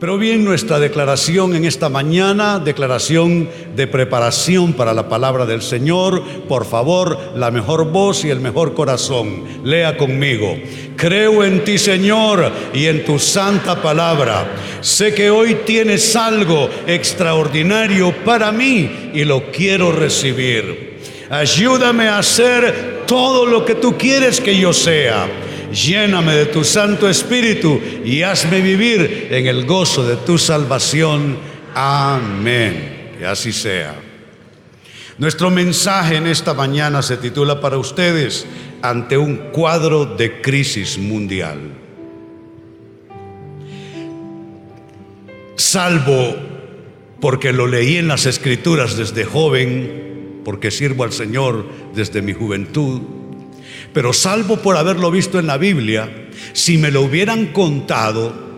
Pero bien, nuestra declaración en esta mañana, declaración de preparación para la palabra del Señor, por favor, la mejor voz y el mejor corazón. Lea conmigo. Creo en ti, Señor, y en tu santa palabra. Sé que hoy tienes algo extraordinario para mí y lo quiero recibir. Ayúdame a hacer todo lo que tú quieres que yo sea lléname de tu Santo Espíritu y hazme vivir en el gozo de tu salvación. Amén. Que así sea. Nuestro mensaje en esta mañana se titula para ustedes ante un cuadro de crisis mundial. Salvo porque lo leí en las escrituras desde joven, porque sirvo al Señor desde mi juventud, pero salvo por haberlo visto en la Biblia, si me lo hubieran contado,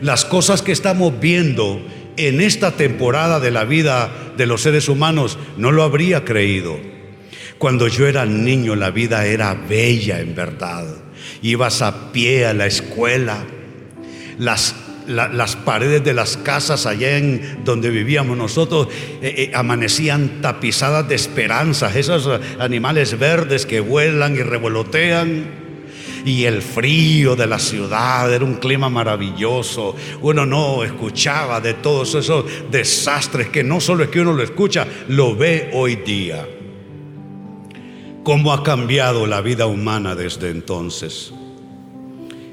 las cosas que estamos viendo en esta temporada de la vida de los seres humanos, no lo habría creído. Cuando yo era niño la vida era bella en verdad. Ibas a pie a la escuela. Las las paredes de las casas allá en donde vivíamos nosotros eh, eh, amanecían tapizadas de esperanzas, esos animales verdes que vuelan y revolotean. Y el frío de la ciudad era un clima maravilloso. Uno no escuchaba de todos esos desastres que no solo es que uno lo escucha, lo ve hoy día. ¿Cómo ha cambiado la vida humana desde entonces?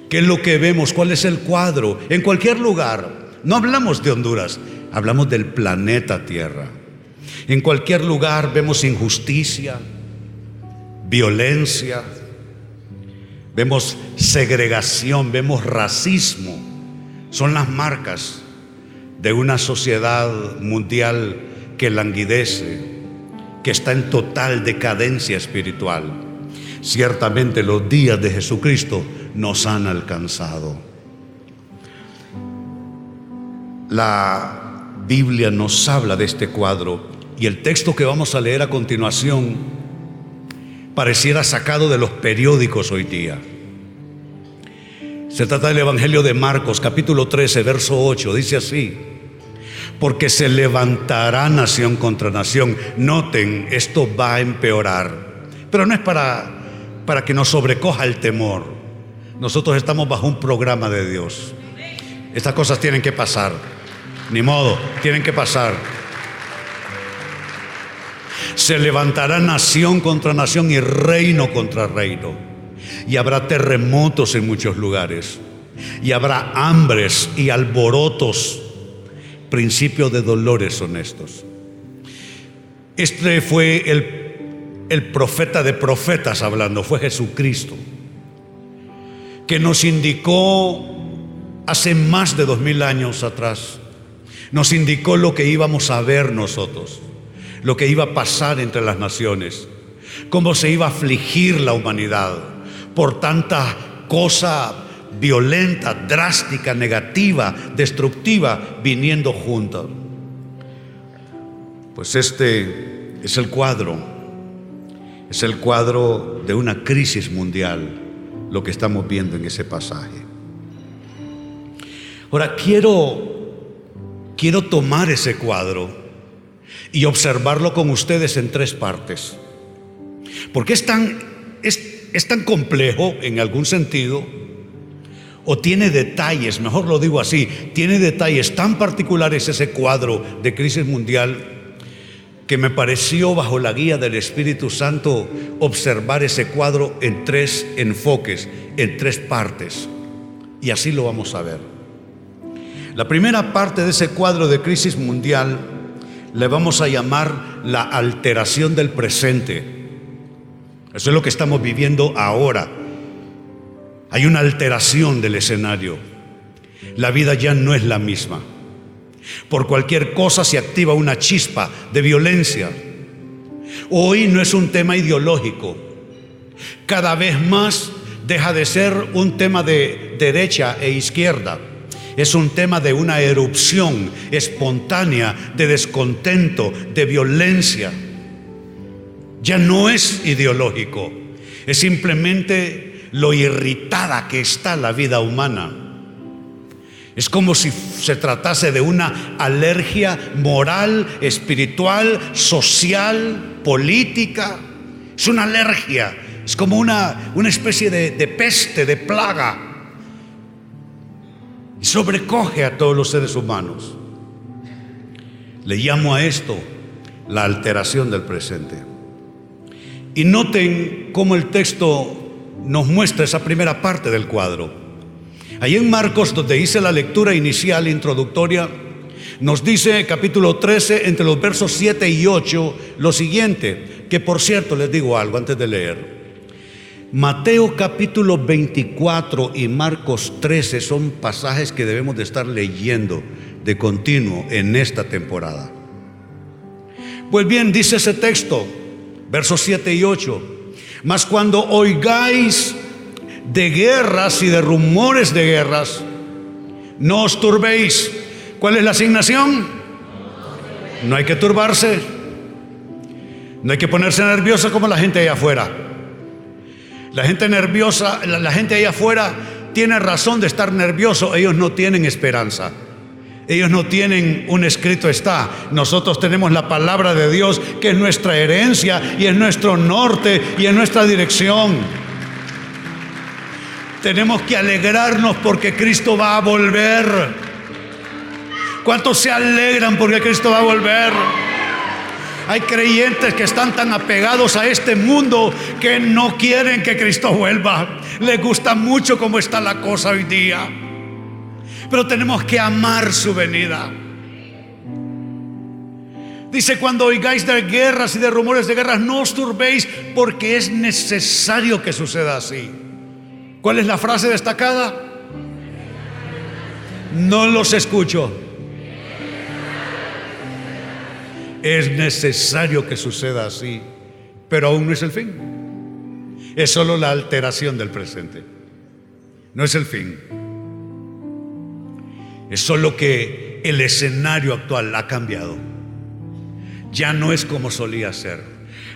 ¿Qué es lo que vemos? ¿Cuál es el cuadro? En cualquier lugar. No hablamos de Honduras, hablamos del planeta Tierra. En cualquier lugar vemos injusticia, violencia, vemos segregación, vemos racismo. Son las marcas de una sociedad mundial que languidece, que está en total decadencia espiritual. Ciertamente los días de Jesucristo nos han alcanzado. La Biblia nos habla de este cuadro y el texto que vamos a leer a continuación pareciera sacado de los periódicos hoy día. Se trata del Evangelio de Marcos, capítulo 13, verso 8. Dice así, porque se levantará nación contra nación. Noten, esto va a empeorar. Pero no es para, para que nos sobrecoja el temor. Nosotros estamos bajo un programa de Dios. Estas cosas tienen que pasar. Ni modo, tienen que pasar. Se levantará nación contra nación y reino contra reino. Y habrá terremotos en muchos lugares. Y habrá hambres y alborotos. Principios de dolores honestos. Este fue el, el profeta de profetas hablando, fue Jesucristo que nos indicó hace más de dos mil años atrás. Nos indicó lo que íbamos a ver nosotros, lo que iba a pasar entre las naciones, cómo se iba a afligir la humanidad por tanta cosa violenta, drástica, negativa, destructiva, viniendo juntas. Pues este es el cuadro, es el cuadro de una crisis mundial lo que estamos viendo en ese pasaje. Ahora quiero quiero tomar ese cuadro y observarlo con ustedes en tres partes. Porque es tan es, es tan complejo en algún sentido o tiene detalles, mejor lo digo así, tiene detalles tan particulares ese cuadro de crisis mundial que me pareció bajo la guía del Espíritu Santo observar ese cuadro en tres enfoques, en tres partes. Y así lo vamos a ver. La primera parte de ese cuadro de crisis mundial le vamos a llamar la alteración del presente. Eso es lo que estamos viviendo ahora. Hay una alteración del escenario. La vida ya no es la misma. Por cualquier cosa se activa una chispa de violencia. Hoy no es un tema ideológico. Cada vez más deja de ser un tema de derecha e izquierda. Es un tema de una erupción espontánea de descontento, de violencia. Ya no es ideológico. Es simplemente lo irritada que está la vida humana. Es como si se tratase de una alergia moral, espiritual, social, política. Es una alergia, es como una, una especie de, de peste, de plaga. Y sobrecoge a todos los seres humanos. Le llamo a esto la alteración del presente. Y noten cómo el texto nos muestra esa primera parte del cuadro. Ahí en Marcos, donde hice la lectura inicial, introductoria, nos dice capítulo 13, entre los versos 7 y 8, lo siguiente, que por cierto les digo algo antes de leer. Mateo capítulo 24 y Marcos 13 son pasajes que debemos de estar leyendo de continuo en esta temporada. Pues bien, dice ese texto, versos 7 y 8, mas cuando oigáis de guerras y de rumores de guerras, no os turbéis. ¿Cuál es la asignación? No hay que turbarse. No hay que ponerse nervioso como la gente allá afuera. La gente nerviosa, la, la gente allá afuera tiene razón de estar nervioso. Ellos no tienen esperanza. Ellos no tienen un escrito está. Nosotros tenemos la palabra de Dios que es nuestra herencia y es nuestro norte y es nuestra dirección. Tenemos que alegrarnos porque Cristo va a volver. ¿Cuántos se alegran porque Cristo va a volver? Hay creyentes que están tan apegados a este mundo que no quieren que Cristo vuelva. Les gusta mucho cómo está la cosa hoy día pero tenemos que amar su venida. Dice, cuando oigáis de guerras y de rumores de guerras, no os turbéis porque es necesario que suceda así. ¿Cuál es la frase destacada? No los escucho. Es necesario que suceda así, pero aún no es el fin. Es solo la alteración del presente. No es el fin. Es solo que el escenario actual ha cambiado. Ya no es como solía ser.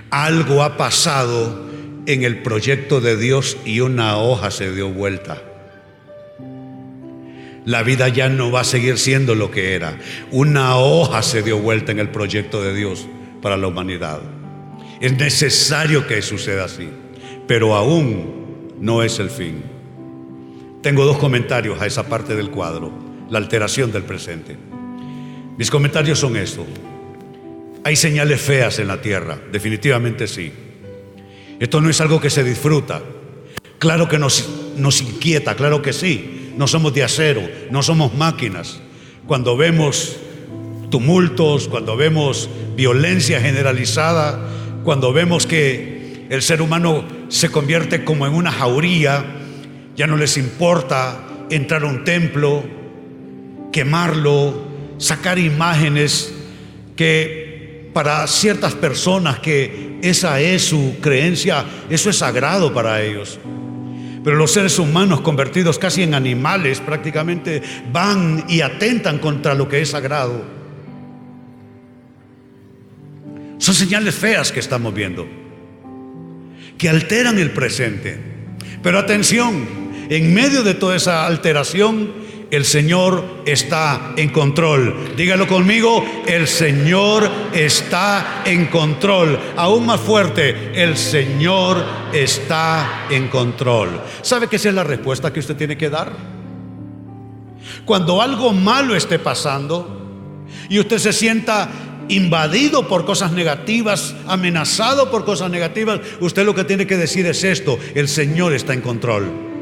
Algo ha pasado en el proyecto de Dios y una hoja se dio vuelta. La vida ya no va a seguir siendo lo que era. Una hoja se dio vuelta en el proyecto de Dios para la humanidad. Es necesario que suceda así, pero aún no es el fin. Tengo dos comentarios a esa parte del cuadro la alteración del presente. Mis comentarios son estos. Hay señales feas en la tierra, definitivamente sí. Esto no es algo que se disfruta. Claro que nos, nos inquieta, claro que sí. No somos de acero, no somos máquinas. Cuando vemos tumultos, cuando vemos violencia generalizada, cuando vemos que el ser humano se convierte como en una jauría, ya no les importa entrar a un templo, quemarlo, sacar imágenes que para ciertas personas que esa es su creencia, eso es sagrado para ellos. Pero los seres humanos convertidos casi en animales prácticamente van y atentan contra lo que es sagrado. Son señales feas que estamos viendo, que alteran el presente. Pero atención, en medio de toda esa alteración el Señor está en control. Dígalo conmigo, el Señor está en control. Aún más fuerte, el Señor está en control. ¿Sabe qué es la respuesta que usted tiene que dar? Cuando algo malo esté pasando y usted se sienta invadido por cosas negativas, amenazado por cosas negativas, usted lo que tiene que decir es esto, el Señor está en control.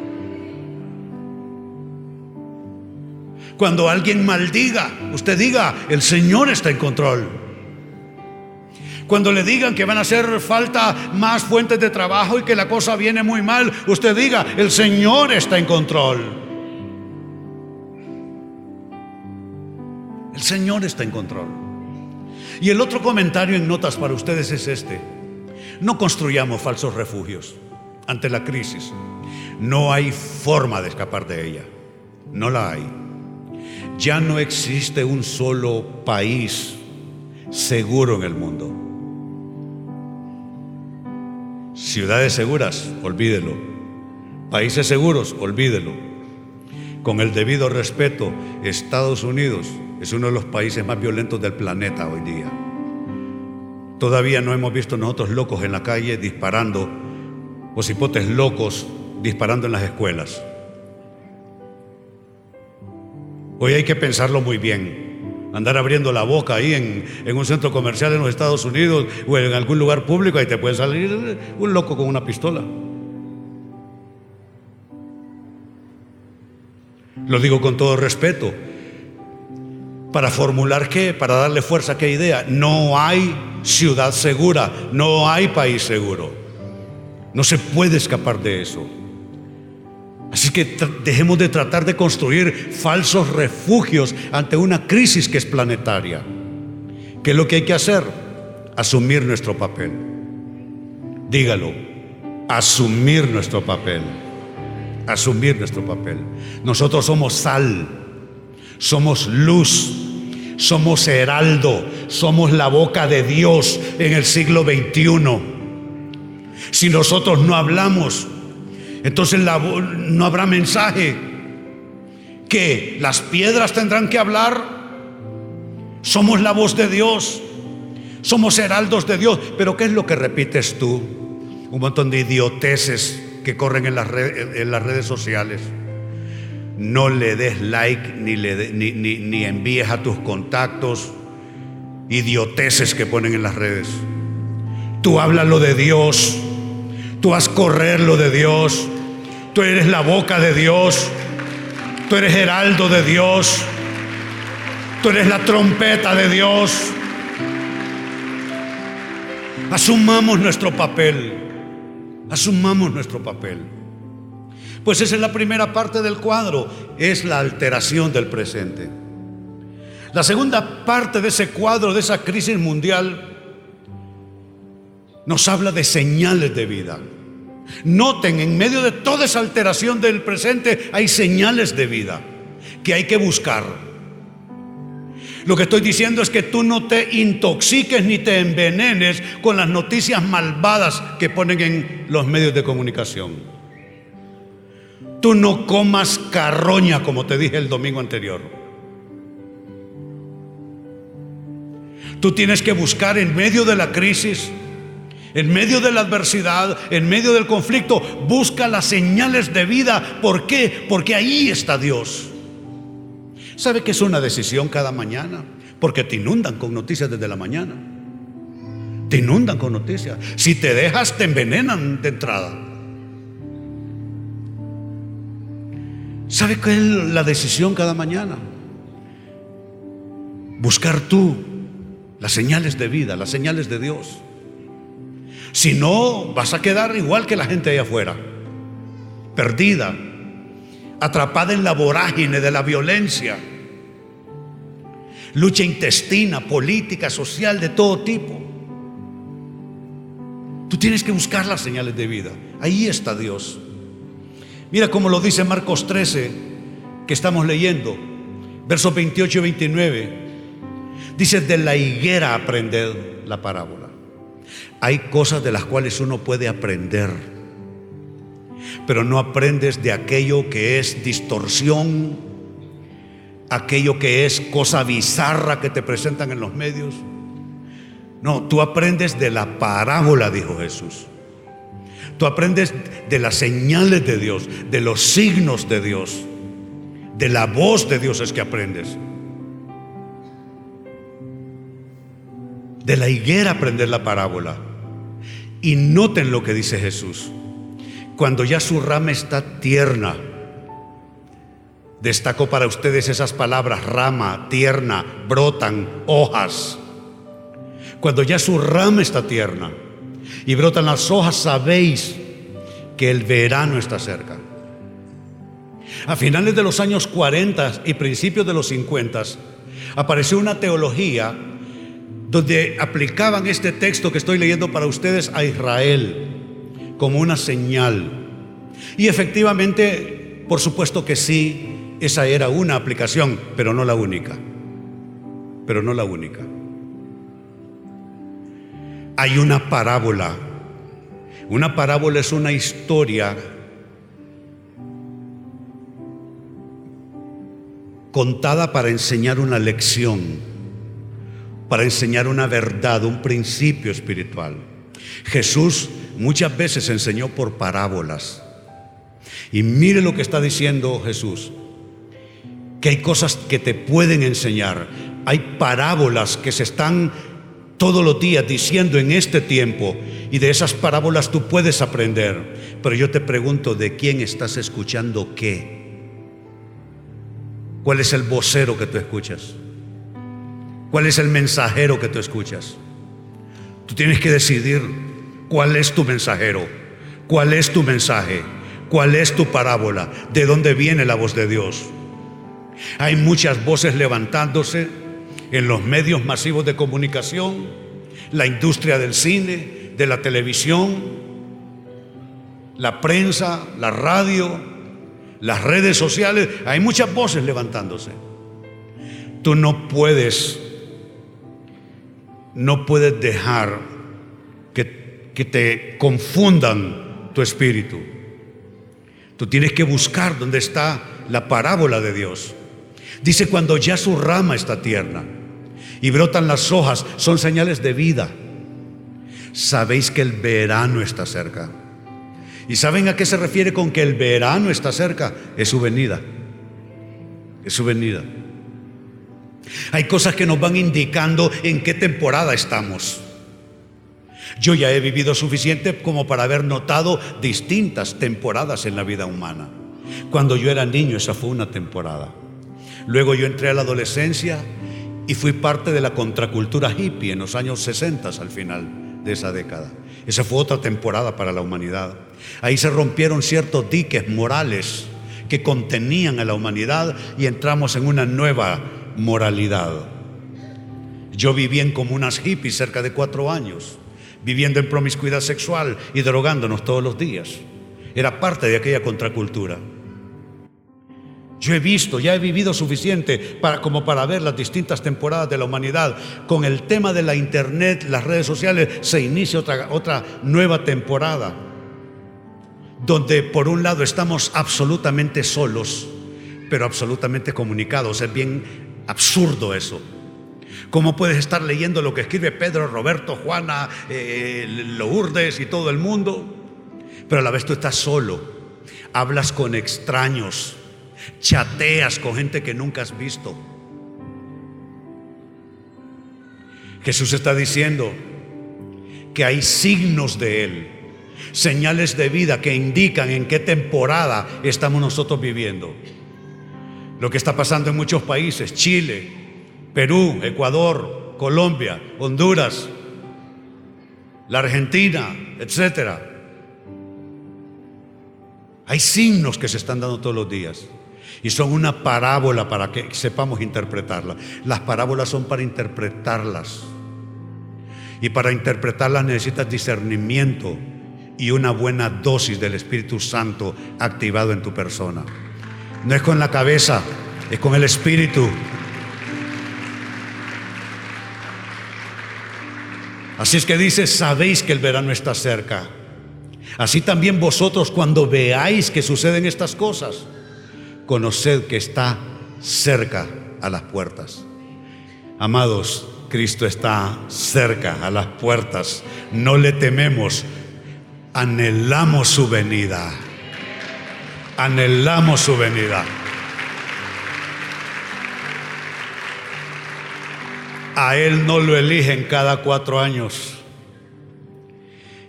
Cuando alguien maldiga, usted diga, el Señor está en control. Cuando le digan que van a hacer falta más fuentes de trabajo y que la cosa viene muy mal, usted diga, el Señor está en control. El Señor está en control. Y el otro comentario en notas para ustedes es este. No construyamos falsos refugios ante la crisis. No hay forma de escapar de ella. No la hay. Ya no existe un solo país seguro en el mundo. Ciudades seguras, olvídelo. Países seguros, olvídelo. con el debido respeto, Estados Unidos es uno de los países más violentos del planeta hoy día. Todavía no hemos visto nosotros locos en la calle disparando, o cipotes locos disparando en las escuelas. Hoy hay que pensarlo muy bien. Andar abriendo la boca ahí en, en, un centro comercial en los Estados Unidos o en algún lugar público, ahí te puede salir un loco con una pistola. Lo digo con todo respeto. ¿Para formular qué? Para darle fuerza a qué idea. No hay ciudad segura, no hay país seguro. No se puede escapar de eso. Así que dejemos de tratar de construir falsos refugios ante una crisis que es planetaria. ¿Qué es lo que hay que hacer? Asumir nuestro papel. Dígalo, asumir nuestro papel asumir nuestro papel. Nosotros somos sal, somos luz, somos heraldo, somos la boca de Dios en el siglo XXI. Si nosotros no hablamos, entonces no habrá mensaje. Que las piedras tendrán que hablar. Somos la voz de Dios. Somos heraldos de Dios. Pero ¿qué es lo que repites tú? Un montón de idioteces que corren en las, redes, sociales. No le des like ni, le ni, ni envíes a tus contactos idioteces que ponen en las redes. Tú hablas lo de Dios. Tú haz correr lo de Dios. Tú eres la boca de Dios. Tú eres heraldo de Dios. Tú eres la trompeta de Dios. Asumamos nuestro papel. Asumamos nuestro papel. Pues esa es la primera parte del cuadro, es la alteración del presente. La segunda parte de ese cuadro, de esa crisis mundial, nos habla de señales de vida. Noten, en medio de toda esa alteración del presente hay señales de vida que hay que buscar. Lo que estoy diciendo es que tú no te intoxiques ni te envenenes con las noticias malvadas que ponen en los medios de comunicación. Tú no comas carroña como te dije el domingo anterior. Tú tienes que buscar en medio de la crisis, en medio de la adversidad, en medio del conflicto, busca las señales de vida. ¿Por qué? Porque ahí está Dios. ¿Sabe que es una decisión cada mañana? Porque te inundan con noticias desde la mañana. Te inundan con noticias. Si te dejas, te envenenan de entrada. ¿Sabe qué es la decisión cada mañana? Buscar tú las señales de vida, las señales de Dios. Si no, vas a quedar igual que la gente allá afuera, perdida, atrapada en la vorágine de la violencia, lucha intestina, política, social, de todo tipo. Tú tienes que buscar las señales de vida. Ahí está Dios. Mira cómo lo dice Marcos 13, que estamos leyendo, versos 28 y 29. Dice, de la higuera aprender la parábola. Hay cosas de las cuales uno puede aprender, pero no aprendes de aquello que es distorsión, aquello que es cosa bizarra que te presentan en los medios. No, tú aprendes de la parábola, dijo Jesús. Tú aprendes de las señales de Dios, de los signos de Dios, de la voz de Dios es que aprendes. De la higuera aprender la parábola. Y noten lo que dice Jesús. Cuando ya su rama está tierna, Destaco para ustedes esas palabras, rama, tierna, brotan, hojas. Cuando ya su rama está tierna y brotan las hojas, sabéis que el verano está cerca. A finales de los años 40 y principios de los 50 apareció una teología donde aplicaban este texto que estoy leyendo para ustedes a Israel como una señal. Y efectivamente, por supuesto que sí, esa era una aplicación, pero no la única. Pero no la única. Hay una parábola. Una parábola es una historia contada para enseñar una lección, para enseñar una verdad, un principio espiritual. Jesús muchas veces enseñó por parábolas. Y mire lo que está diciendo Jesús, que hay cosas que te pueden enseñar, hay parábolas que se están todos los días diciendo en este tiempo y de esas parábolas tú puedes aprender. Pero yo te pregunto, ¿de quién estás escuchando qué? ¿Cuál es el vocero que tú escuchas? ¿Cuál es el mensajero que tú escuchas? Tú tienes que decidir cuál es tu mensajero, cuál es tu mensaje, cuál es tu parábola, de dónde viene la voz de Dios. Hay muchas voces levantándose en los medios masivos de comunicación, la industria del cine, de la televisión, la prensa, la radio, las redes sociales. Hay muchas voces levantándose. Tú no puedes, no puedes dejar que, que te confundan tu espíritu. Tú tienes que buscar dónde está la parábola de Dios. Dice cuando ya su rama está tierna y brotan las hojas, son señales de vida. Sabéis que el verano está cerca. ¿Y saben a qué se refiere con que el verano está cerca? Es su venida. Es su venida. Hay cosas que nos van indicando en qué temporada estamos. Yo ya he vivido suficiente como para haber notado distintas temporadas en la vida humana. Cuando yo era niño, esa fue una temporada. Luego yo entré a la adolescencia y fui parte de la contracultura hippie en los años 60 al final de esa década. Esa fue otra temporada para la humanidad. Ahí se rompieron ciertos diques morales que contenían a la humanidad y entramos en una nueva moralidad. Yo viví en comunas hippies cerca de cuatro años, viviendo en promiscuidad sexual y drogándonos todos los días. Era parte de aquella contracultura. Yo he visto, ya he vivido suficiente para, como para ver las distintas temporadas de la humanidad. Con el tema de la internet, las redes sociales, se inicia otra, otra nueva temporada. Donde por un lado estamos absolutamente solos, pero absolutamente comunicados. Es bien absurdo eso. ¿Cómo puedes estar leyendo lo que escribe Pedro, Roberto, Juana, eh, Lourdes y todo el mundo? Pero a la vez tú estás solo, hablas con extraños chateas con gente que nunca has visto. Jesús está diciendo que hay signos de Él, señales de vida que indican en qué temporada estamos nosotros viviendo. Lo que está pasando en muchos países, Chile, Perú, Ecuador, Colombia, Honduras, la Argentina, etcétera. Hay signos que se están dando todos los días. Y son una parábola para que sepamos interpretarla. Las parábolas son para interpretarlas. Y para interpretarlas necesitas discernimiento y una buena dosis del Espíritu Santo activado en tu persona. No es con la cabeza, es con el Espíritu. Así es que dice, sabéis que el verano está cerca. Así también vosotros cuando veáis que suceden estas cosas, conoced que está cerca a las puertas. Amados, Cristo está cerca a las puertas. No le tememos, anhelamos su venida. Anhelamos su venida. A Él no lo eligen cada cuatro años.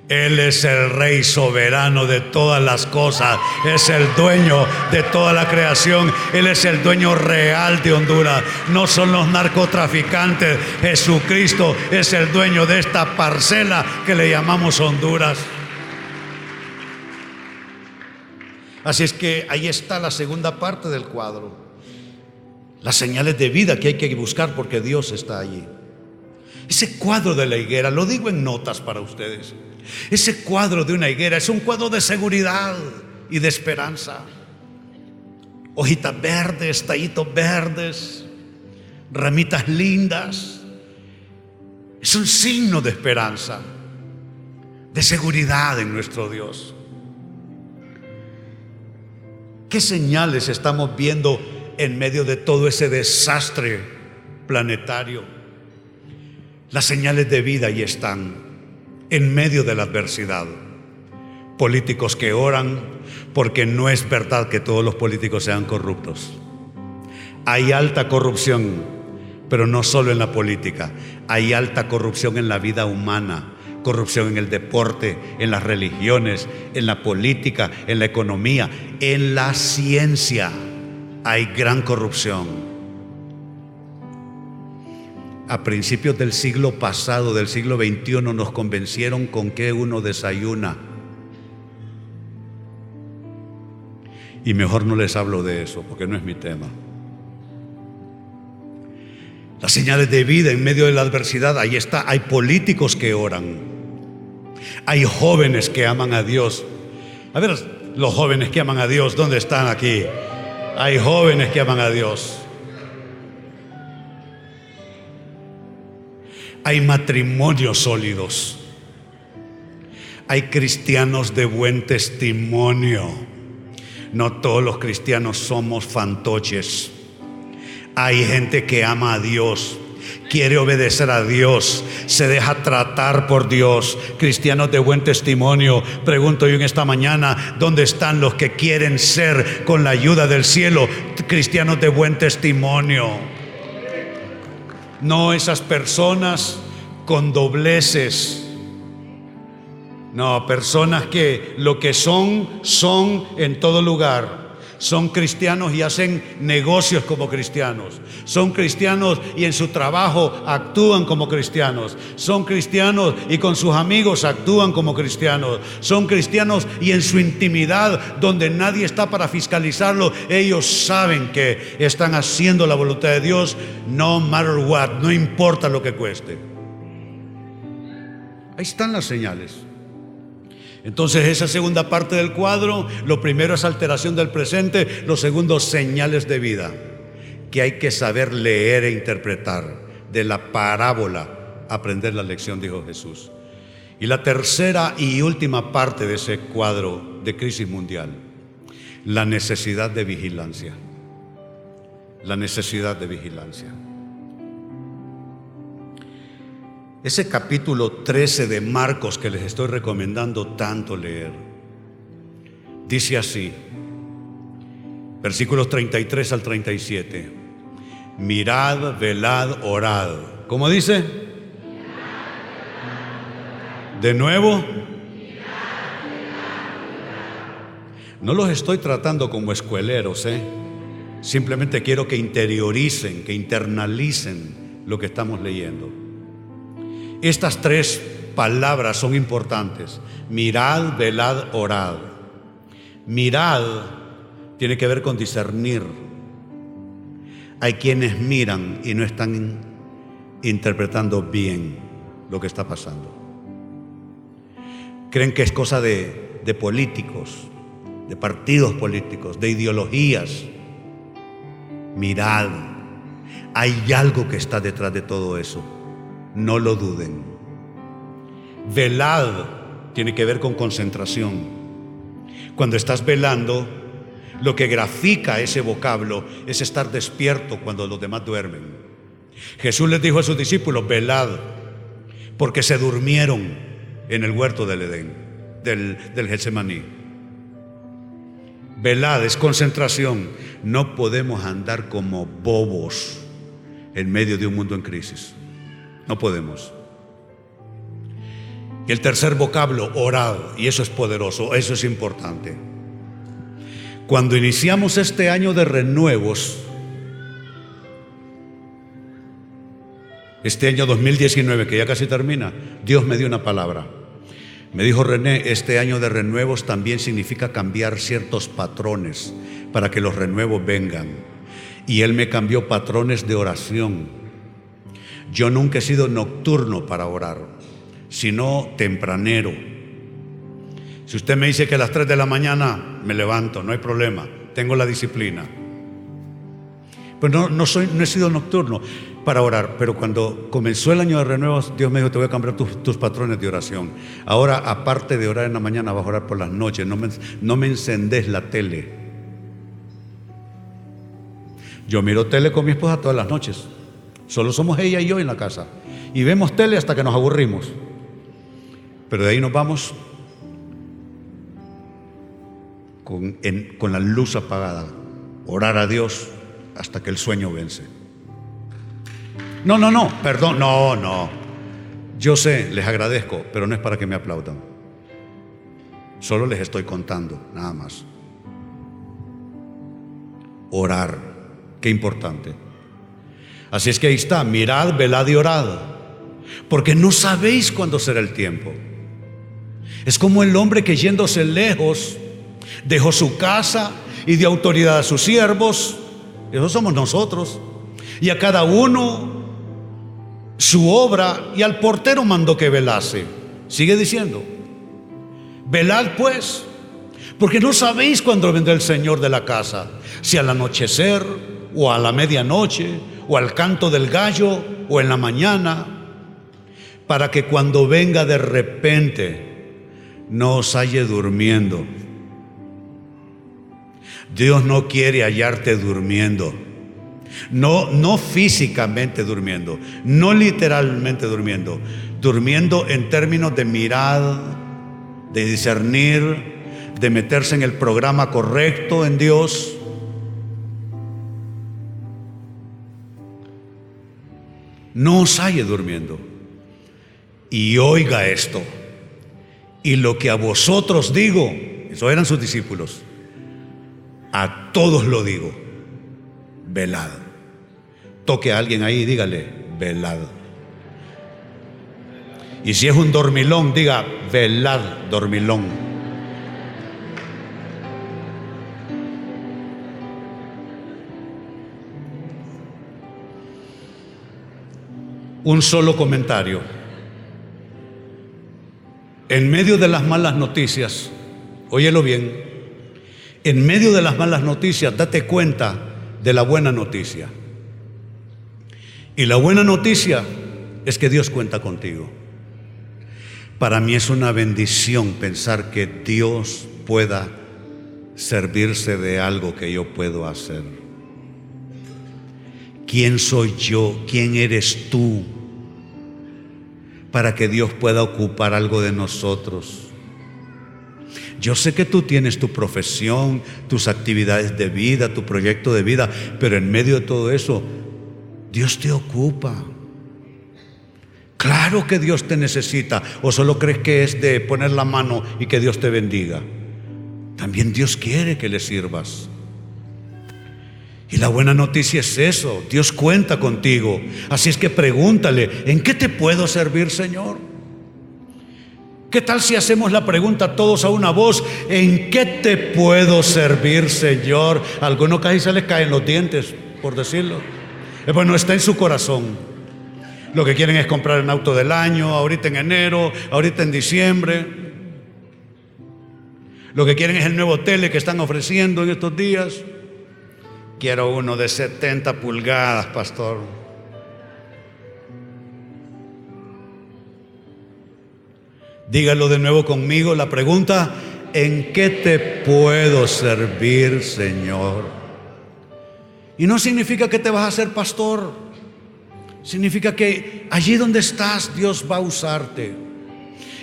Él es el rey soberano de todas las cosas, es el dueño de toda la creación, Él es el dueño real de Honduras, no son los narcotraficantes, Jesucristo es el dueño de esta parcela que le llamamos Honduras. Así es que ahí está la segunda parte del cuadro, las señales de vida que hay que buscar porque Dios está allí. Ese cuadro de la higuera, lo digo en notas para ustedes. Ese cuadro de una higuera es un cuadro de seguridad y de esperanza. Hojitas verdes, tallitos verdes, ramitas lindas. Es un signo de esperanza, de seguridad en nuestro Dios. ¿Qué señales estamos viendo en medio de todo ese desastre planetario. Las señales de vida ahí están, en medio de la adversidad. Políticos que oran, porque no es verdad que todos los políticos sean corruptos. Hay alta corrupción, pero no solo en la política, hay alta corrupción en la vida humana, corrupción en el deporte, en las religiones, en la política, en la economía, en la ciencia. Hay gran corrupción. A principios del siglo pasado, del siglo XXI, nos convencieron con que uno desayuna Y mejor no les hablo de eso porque no es mi tema. Las señales de vida en medio de la adversidad, ahí está. Hay políticos que oran. Hay jóvenes que aman a Dios. A ver, los jóvenes que aman a Dios, ¿dónde están aquí? Hay jóvenes que aman a Dios. Hay matrimonios sólidos. Hay cristianos de buen testimonio. No todos los cristianos somos fantoches. Hay gente que ama a Dios, quiere obedecer a Dios, se deja tratar por Dios. Cristianos de buen testimonio, pregunto yo en esta mañana, ¿dónde están los que quieren ser con la ayuda del cielo cristianos de buen testimonio? No esas personas con dobleces no, personas que lo que son, son en todo lugar. Son cristianos y hacen negocios como cristianos. Son cristianos y en su trabajo actúan como cristianos. Son cristianos y con sus amigos actúan como cristianos. Son cristianos y en su intimidad, donde nadie está para fiscalizarlo, ellos saben que están haciendo la voluntad de Dios, no matter what, no importa lo que cueste. Ahí están las señales. Entonces esa segunda parte del cuadro, lo primero es alteración del presente, lo segundo señales de vida, que hay que saber leer e interpretar de la parábola, aprender la lección, dijo Jesús. Y la tercera y última parte de ese cuadro de crisis mundial, la necesidad de vigilancia. La necesidad de vigilancia. Ese capítulo 13 de Marcos que les estoy recomendando tanto leer, dice así, versículos 33 al 37, mirad, velad, orad. ¿Cómo dice? De nuevo. No los estoy tratando como escueleros, ¿eh? Simplemente quiero que interioricen, que internalicen lo que estamos leyendo. Estas tres palabras son importantes. Mirad, velad, orad. Mirad tiene que ver con discernir. Hay quienes miran y no están interpretando bien lo que está pasando. Creen que es cosa de, de políticos, de partidos políticos, de ideologías. Mirad, hay algo que está detrás de todo eso no lo duden. Velad tiene que ver con concentración. Cuando estás velando, lo que grafica ese vocablo es estar despierto cuando los demás duermen. Jesús les dijo a sus discípulos, velad, porque se durmieron en el huerto del Edén, del, del Getsemaní. Velad es concentración. No podemos andar como bobos en medio de un mundo en crisis. No podemos. Y el tercer vocablo, orad, y eso es poderoso, eso es importante. Cuando iniciamos este año de renuevos, este año 2019, que ya casi termina, Dios me dio una palabra. Me dijo René, este año de renuevos también significa cambiar ciertos patrones para que los renuevos vengan. Y Él me cambió patrones de oración yo nunca he sido nocturno para orar, sino tempranero. Si usted me dice que a las 3 de la mañana me levanto, no hay problema, tengo la disciplina. Pues no, no, soy, no he sido nocturno para orar, pero cuando comenzó el año de renuevos, Dios me dijo, te voy a cambiar tus, patrones de oración. Ahora, aparte de orar en la mañana, vas a orar por las noches, no me, no me encendés la tele. Yo miro tele con mi esposa todas las noches. Solo somos ella y yo en la casa. Y vemos tele hasta que nos aburrimos. Pero de ahí nos vamos con, con la luz apagada. Orar a Dios hasta que el sueño vence. No, no, no, perdón, no, no. Yo sé, les agradezco, pero no es para que me aplaudan. Solo les estoy contando, nada más. Orar, qué importante. Así es que ahí está, mirad, velad y orad, porque no sabéis cuándo será el tiempo. Es como el hombre que yéndose lejos dejó su casa y dio autoridad a sus siervos, esos somos nosotros, y a cada uno su obra y al portero mandó que velase. Sigue diciendo, velad pues, porque no sabéis cuándo vendrá el Señor de la casa, si al anochecer o a la medianoche o al canto del gallo o en la mañana, para que cuando venga de repente no os halle durmiendo. Dios no quiere hallarte durmiendo. No, no físicamente durmiendo, no literalmente durmiendo, durmiendo en términos de mirar, de discernir, de meterse en el programa correcto en Dios. No os halle durmiendo. Y oiga esto. Y lo que a vosotros digo, eso eran sus discípulos, a todos lo digo, velad. Toque a alguien ahí y dígale, velad. Y si es un dormilón, diga, velad, dormilón. Un solo comentario. En medio de las malas noticias, óyelo bien, en medio de las malas noticias, date cuenta de la buena noticia. Y la buena noticia es que Dios cuenta contigo. Para mí es una bendición pensar que Dios pueda servirse de algo que yo puedo hacer. ¿Quién soy yo? ¿Quién eres tú? Para que Dios pueda ocupar algo de nosotros. Yo sé que tú tienes tu profesión, tus actividades de vida, tu proyecto de vida, pero en medio de todo eso, Dios te ocupa. Claro que Dios te necesita. ¿O solo crees que es de poner la mano y que Dios te bendiga? También Dios quiere que le sirvas. Y la buena noticia es eso. Dios cuenta contigo. Así es que pregúntale, ¿en qué te puedo servir, Señor? ¿Qué tal si hacemos la pregunta todos a una voz? ¿En qué te puedo servir, Señor? A algunos casi se les caen los dientes, por decirlo. Bueno, está en su corazón. Lo que quieren es comprar un auto del año, ahorita en enero, ahorita en diciembre. Lo que quieren es el nuevo tele que están ofreciendo en estos días. Quiero uno de 70 pulgadas, pastor. Dígalo de nuevo conmigo. La pregunta, ¿en qué te puedo servir, Señor? Y no significa que te vas a hacer pastor. Significa que allí donde estás Dios va a usarte.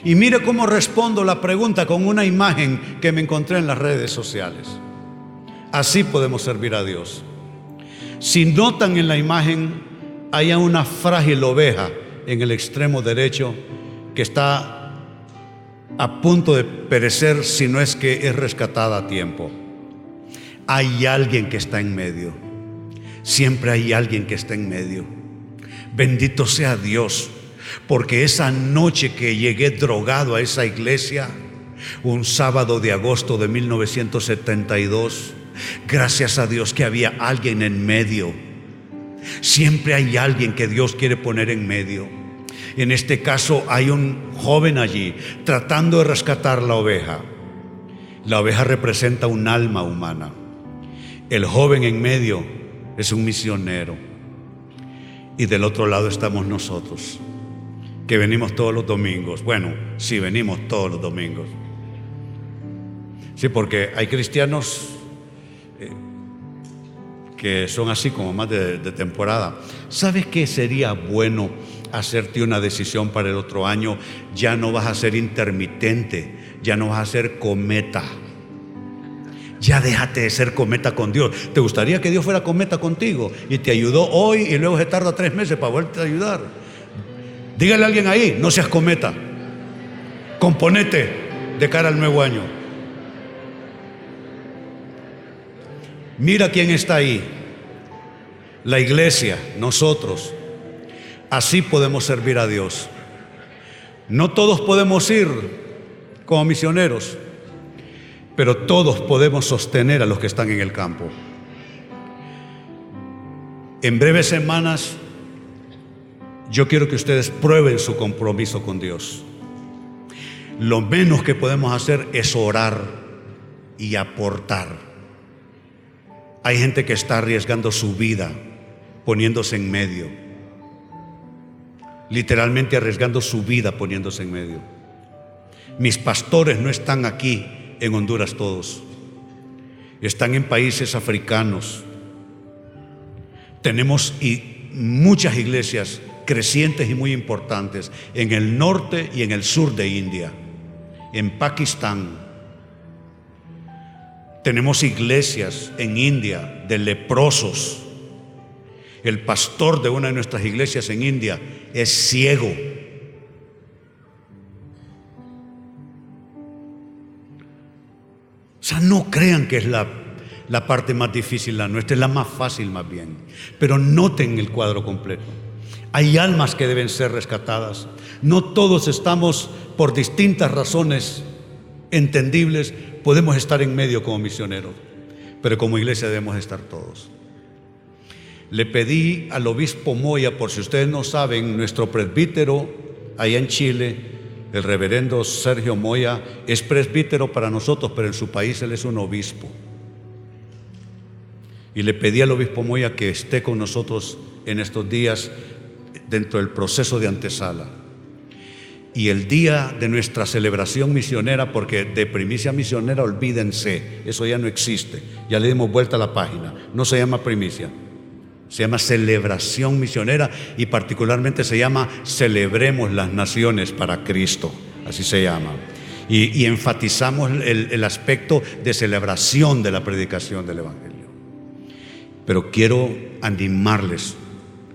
Y mire cómo respondo la pregunta con una imagen que me encontré en las redes sociales. Así podemos servir a Dios. Si notan en la imagen, hay una frágil oveja en el extremo derecho que está a punto de perecer si no es que es rescatada a tiempo. Hay alguien que está en medio. Siempre hay alguien que está en medio. Bendito sea Dios, porque esa noche que llegué drogado a esa iglesia, un sábado de agosto de 1972, gracias a Dios que había alguien en medio. Siempre hay alguien que Dios quiere poner en medio. En este caso hay un joven allí tratando de rescatar la oveja. La oveja representa un alma humana. El joven en medio es un misionero. Y del otro lado estamos nosotros, que venimos todos los domingos. Bueno, sí, venimos todos los domingos. Sí, porque hay cristianos que son así como más de, temporada. ¿Sabes qué sería bueno hacerte una decisión para el otro año? Ya no vas a ser intermitente, ya no vas a ser cometa. Ya déjate de ser cometa con Dios. ¿Te gustaría que Dios fuera cometa contigo y te ayudó hoy y luego se tarda tres meses para volverte a ayudar? Dígale a alguien ahí, no seas cometa. Componete de cara al nuevo año. Mira quién está ahí. La iglesia, nosotros. Así podemos servir a Dios. No todos podemos ir como misioneros pero todos podemos sostener a los que están en el campo. En breves semanas, yo quiero que ustedes prueben su compromiso con Dios. Lo menos que podemos hacer es orar y aportar. Hay gente que está arriesgando su vida poniéndose en medio. Literalmente arriesgando su vida poniéndose en medio. Mis pastores no están aquí en Honduras todos. Están en países africanos. Tenemos muchas iglesias crecientes y muy importantes en el norte y en el sur de India, en Pakistán. Tenemos iglesias en India de leprosos. El pastor de una de nuestras iglesias en India es ciego O sea, no crean que es la, la parte más difícil la nuestra, es la más fácil más bien. Pero noten el cuadro completo. Hay almas que deben ser rescatadas. No todos estamos, por distintas razones entendibles, podemos estar en medio como misioneros, pero como iglesia debemos estar todos. Le pedí al obispo Moya, por si ustedes no saben, nuestro presbítero allá en Chile, el reverendo Sergio Moya es presbítero para nosotros, pero en su país él es un obispo. Y le pedí al obispo Moya que esté con nosotros en estos días dentro del proceso de antesala. Y el día de nuestra celebración misionera, porque de primicia misionera olvídense, eso ya no existe, ya le dimos vuelta a la página, no se llama primicia, se llama celebración misionera y particularmente se llama Celebremos las Naciones para Cristo. Así se llama. Y, enfatizamos el, aspecto de celebración de la predicación del Evangelio. Pero quiero animarles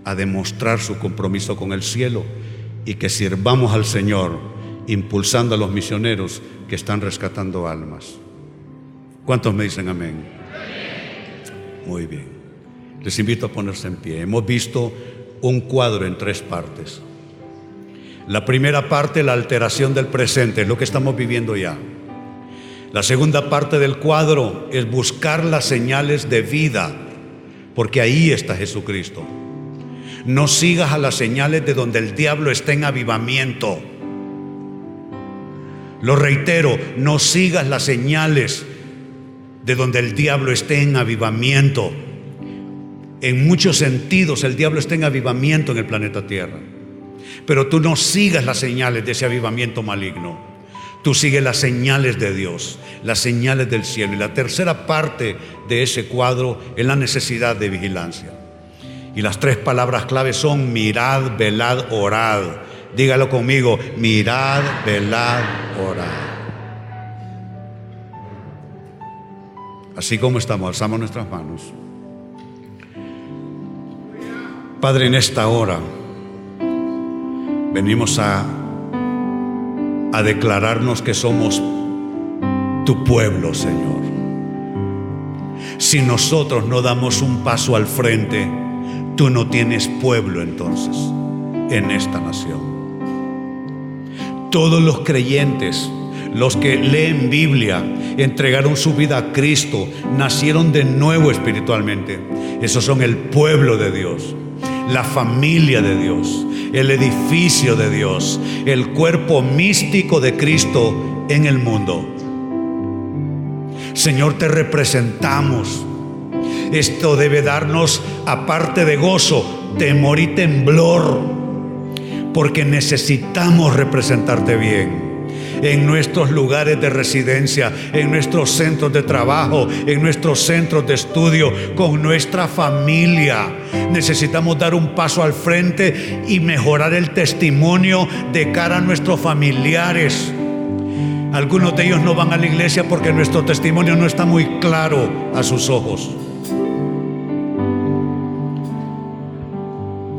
a demostrar su compromiso con el cielo y que sirvamos al Señor impulsando a los misioneros que están rescatando almas. ¿Cuántos me dicen amén? Muy bien. Les invito a ponerse en pie. Hemos visto un cuadro en tres partes. La primera parte, la alteración del presente, lo que estamos viviendo ya. La segunda parte del cuadro es buscar las señales de vida, porque ahí está Jesucristo. No sigas a las señales de donde el diablo está en avivamiento. Lo reitero, no sigas las señales de donde el diablo esté en avivamiento. En muchos sentidos el diablo está en avivamiento en el planeta Tierra. Pero tú no sigas las señales de ese avivamiento maligno. Tú sigues las señales de Dios, las señales del cielo. Y la tercera parte de ese cuadro es la necesidad de vigilancia. Y las tres palabras claves son mirad, velad, orad. Dígalo conmigo, mirad, velad, orad. Así como estamos, alzamos nuestras manos. Padre, en esta hora venimos a, a declararnos que somos tu pueblo, Señor. Si nosotros no damos un paso al frente, tú no tienes pueblo entonces en esta nación. Todos los creyentes, los que leen Biblia, entregaron su vida a Cristo, nacieron de nuevo espiritualmente. Esos son el pueblo de Dios la familia de Dios, el edificio de Dios, el cuerpo místico de Cristo en el mundo. Señor, te representamos. Esto debe darnos, aparte de gozo, temor y temblor, porque necesitamos representarte bien. en nuestros lugares de residencia, en nuestros centros de trabajo, en nuestros centros de estudio, con nuestra familia. Necesitamos dar un paso al frente y mejorar el testimonio de cara a nuestros familiares. Algunos de ellos no van a la iglesia porque nuestro testimonio no está muy claro a sus ojos.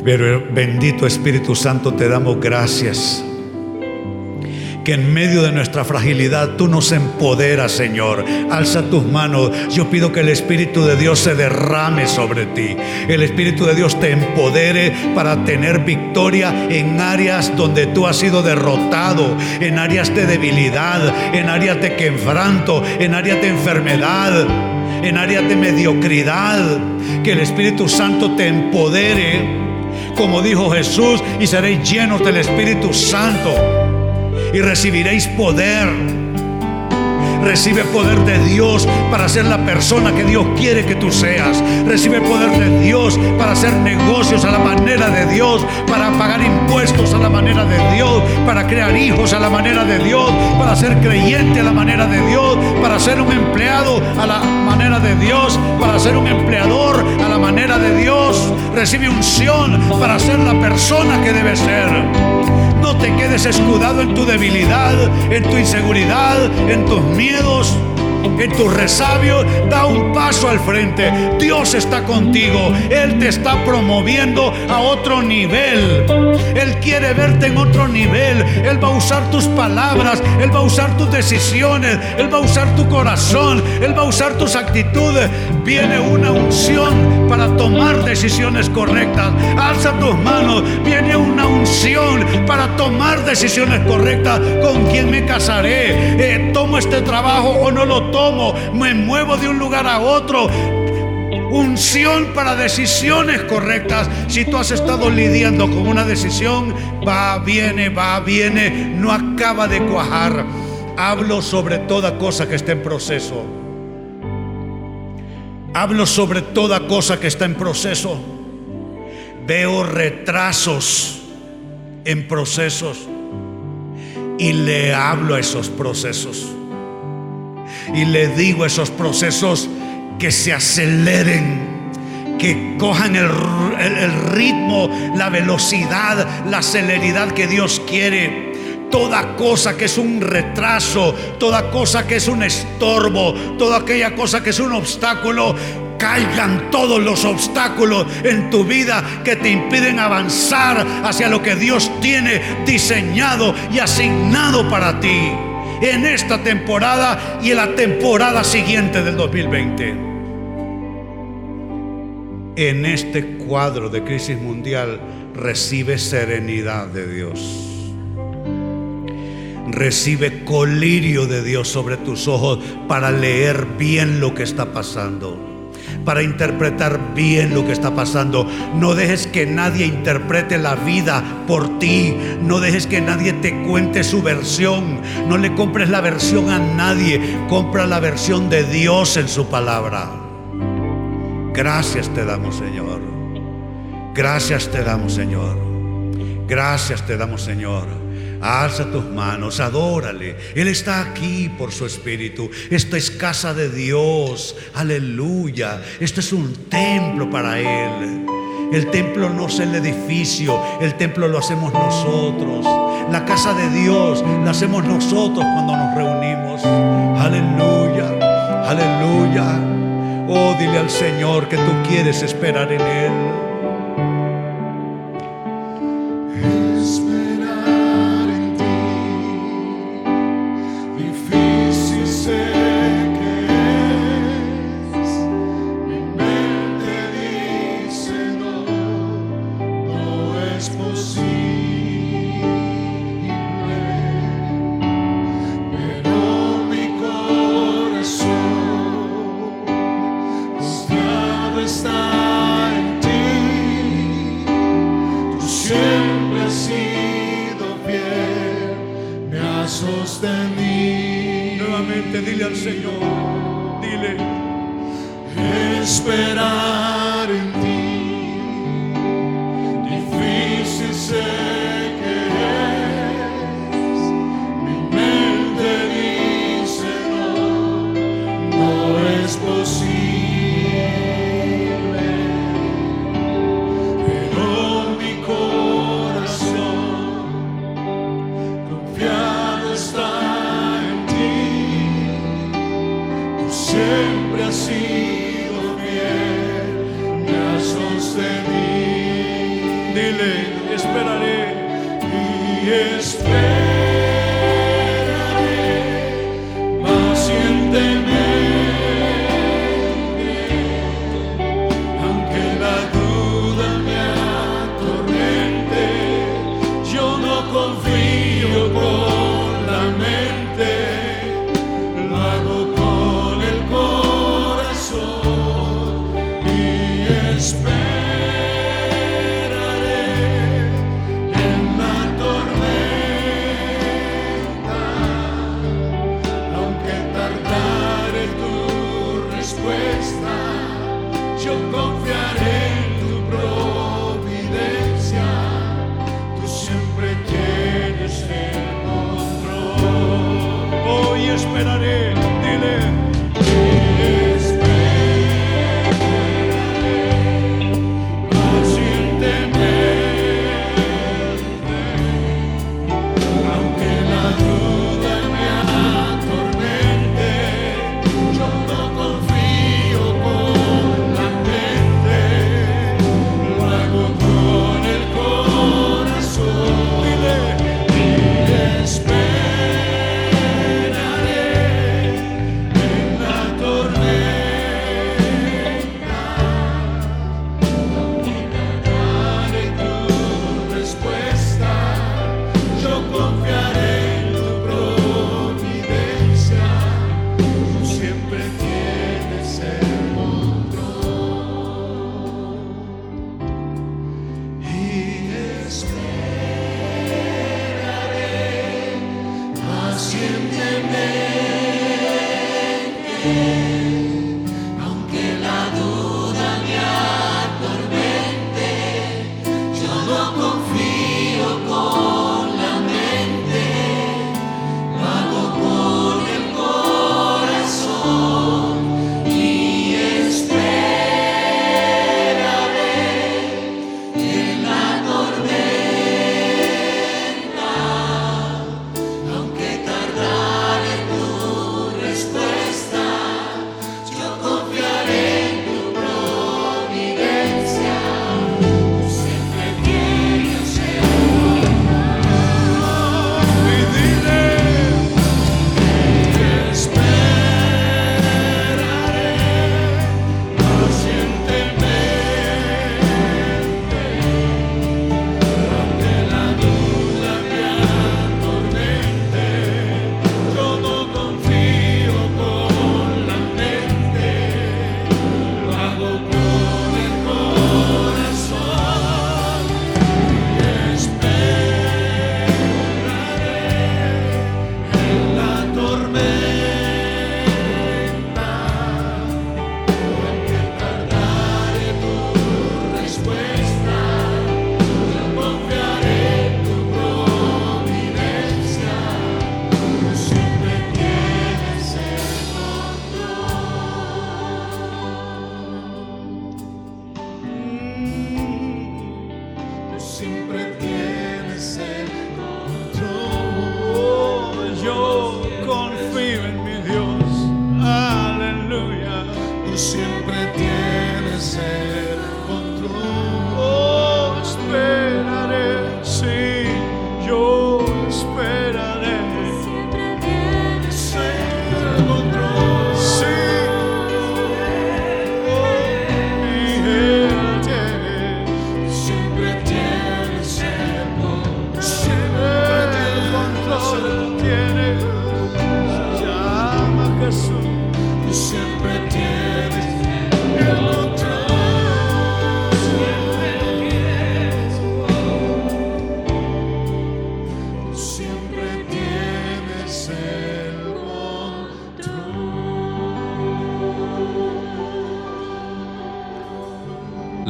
Pero bendito Espíritu Santo, te damos gracias que en medio de nuestra fragilidad tú nos empoderas, Señor. Alza tus manos. Yo pido que el Espíritu de Dios se derrame sobre ti. El Espíritu de Dios te empodere para tener victoria en áreas donde tú has sido derrotado, en áreas de debilidad, en áreas de quebranto, en áreas de enfermedad, en áreas de mediocridad. Que el Espíritu Santo te empodere como dijo Jesús, y seréis llenos del Espíritu Santo y recibiréis poder. Recibe poder de Dios para ser la persona que Dios quiere que tú seas. Recibe poder de Dios para hacer negocios a la manera de Dios, para pagar impuestos a la manera de Dios, para crear hijos a la manera de Dios, para ser creyente a la manera de Dios, para ser un empleado a la manera de Dios, para ser un empleador a la manera de Dios. Recibe unción para ser la persona que debe ser. No te quedes escudado en tu debilidad, en tu inseguridad, en tus miedos en tu resabio, da un paso al frente. Dios está contigo. Él te está promoviendo a otro nivel. Él quiere verte en otro nivel. Él va a usar tus palabras. Él va a usar tus decisiones. Él va a usar tu corazón. Él va a usar tus actitudes. Viene una unción tomar decisiones correctas. Alza tus manos. Viene una unción para tomar decisiones correctas. ¿Con quién me casaré? Eh, ¿Tomo este trabajo o no lo tomo? me muevo de un lugar a otro. Unción para decisiones correctas. Si tú has estado lidiando con una decisión, va, viene, va, viene, no acaba de cuajar. Hablo sobre toda cosa que está en proceso. Hablo sobre toda cosa que está en proceso. Veo retrasos en procesos y le hablo a esos procesos y le digo a esos procesos que se aceleren, que cojan el, ritmo, la velocidad, la celeridad que Dios quiere toda cosa que es un retraso, toda cosa que es un estorbo, toda aquella cosa que es un obstáculo, caigan todos los obstáculos en tu vida que te impiden avanzar hacia lo que Dios tiene diseñado y asignado para ti en esta temporada y en la temporada siguiente del 2020. En este cuadro de crisis mundial recibe serenidad de Dios. Recibe colirio de Dios sobre tus ojos para leer bien lo que está pasando para interpretar bien lo que está pasando. No dejes que nadie interprete la vida por ti. No dejes que nadie te cuente su versión. No le compres la versión a nadie. Compra la versión de Dios en su palabra. Gracias te damos, Señor. Gracias te damos, Señor. Gracias te damos, Señor. Alza tus manos, adórale. Él está aquí por su espíritu. Esta es casa de Dios. Aleluya. Este es un templo para Él. El templo no es el edificio, el templo lo hacemos nosotros. La casa de Dios la hacemos nosotros cuando nos reunimos. Aleluya, aleluya. Oh, dile al Señor que tú quieres esperar en Él. esperar. esperaré, dile.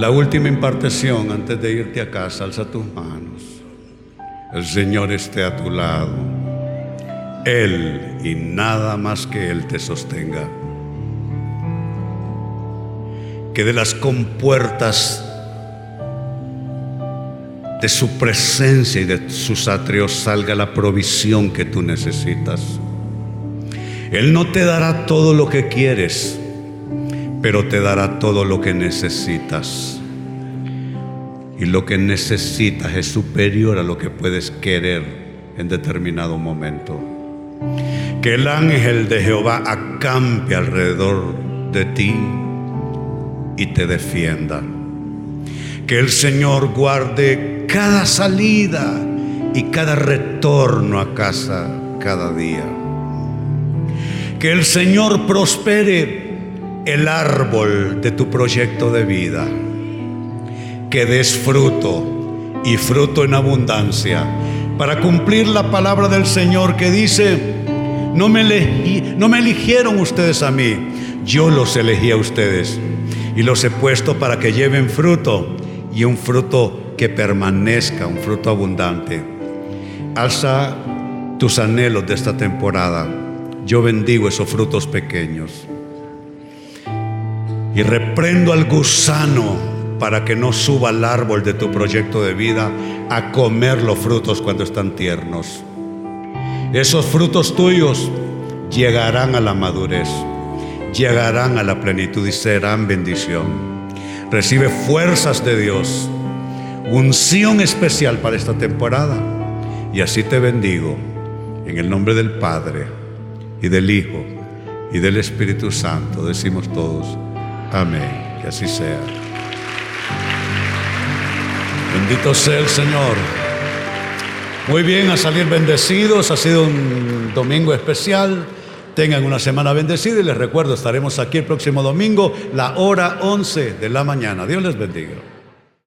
La última impartición antes de irte a casa, alza tus manos. El Señor esté a tu lado. Él y nada más que Él te sostenga. Que de las compuertas de su presencia y de sus atrios salga la provisión que tú necesitas. Él no te dará todo lo que quieres pero te dará todo lo que necesitas. y lo que necesitas es superior a lo que puedes querer en determinado momento. Que el ángel de Jehová acampe alrededor de ti y te defienda. Que el Señor guarde cada salida y cada retorno a casa cada día. Que el Señor prospere el árbol de tu proyecto de vida. Que des fruto y fruto en abundancia para cumplir la palabra del Señor que dice, no me, no me eligieron ustedes a mí, yo los elegí a ustedes y los he puesto para que lleven fruto y un fruto que permanezca, un fruto abundante. Alza tus anhelos de esta temporada. Yo bendigo esos frutos pequeños. Y reprendo al gusano para que no suba al árbol de tu proyecto de vida a comer los frutos cuando están tiernos. Esos frutos tuyos llegarán a la madurez, llegarán a la plenitud y serán bendición. Recibe fuerzas de Dios, unción especial para esta temporada. Y así te bendigo en el nombre del Padre y del Hijo y del Espíritu Santo. Decimos todos. Amén. Que así sea. Bendito sea el Señor. Muy bien, a salir bendecidos. Ha sido un domingo especial. Tengan una semana bendecida y les recuerdo, estaremos aquí el próximo domingo, la hora 11 de la mañana. Dios les bendiga.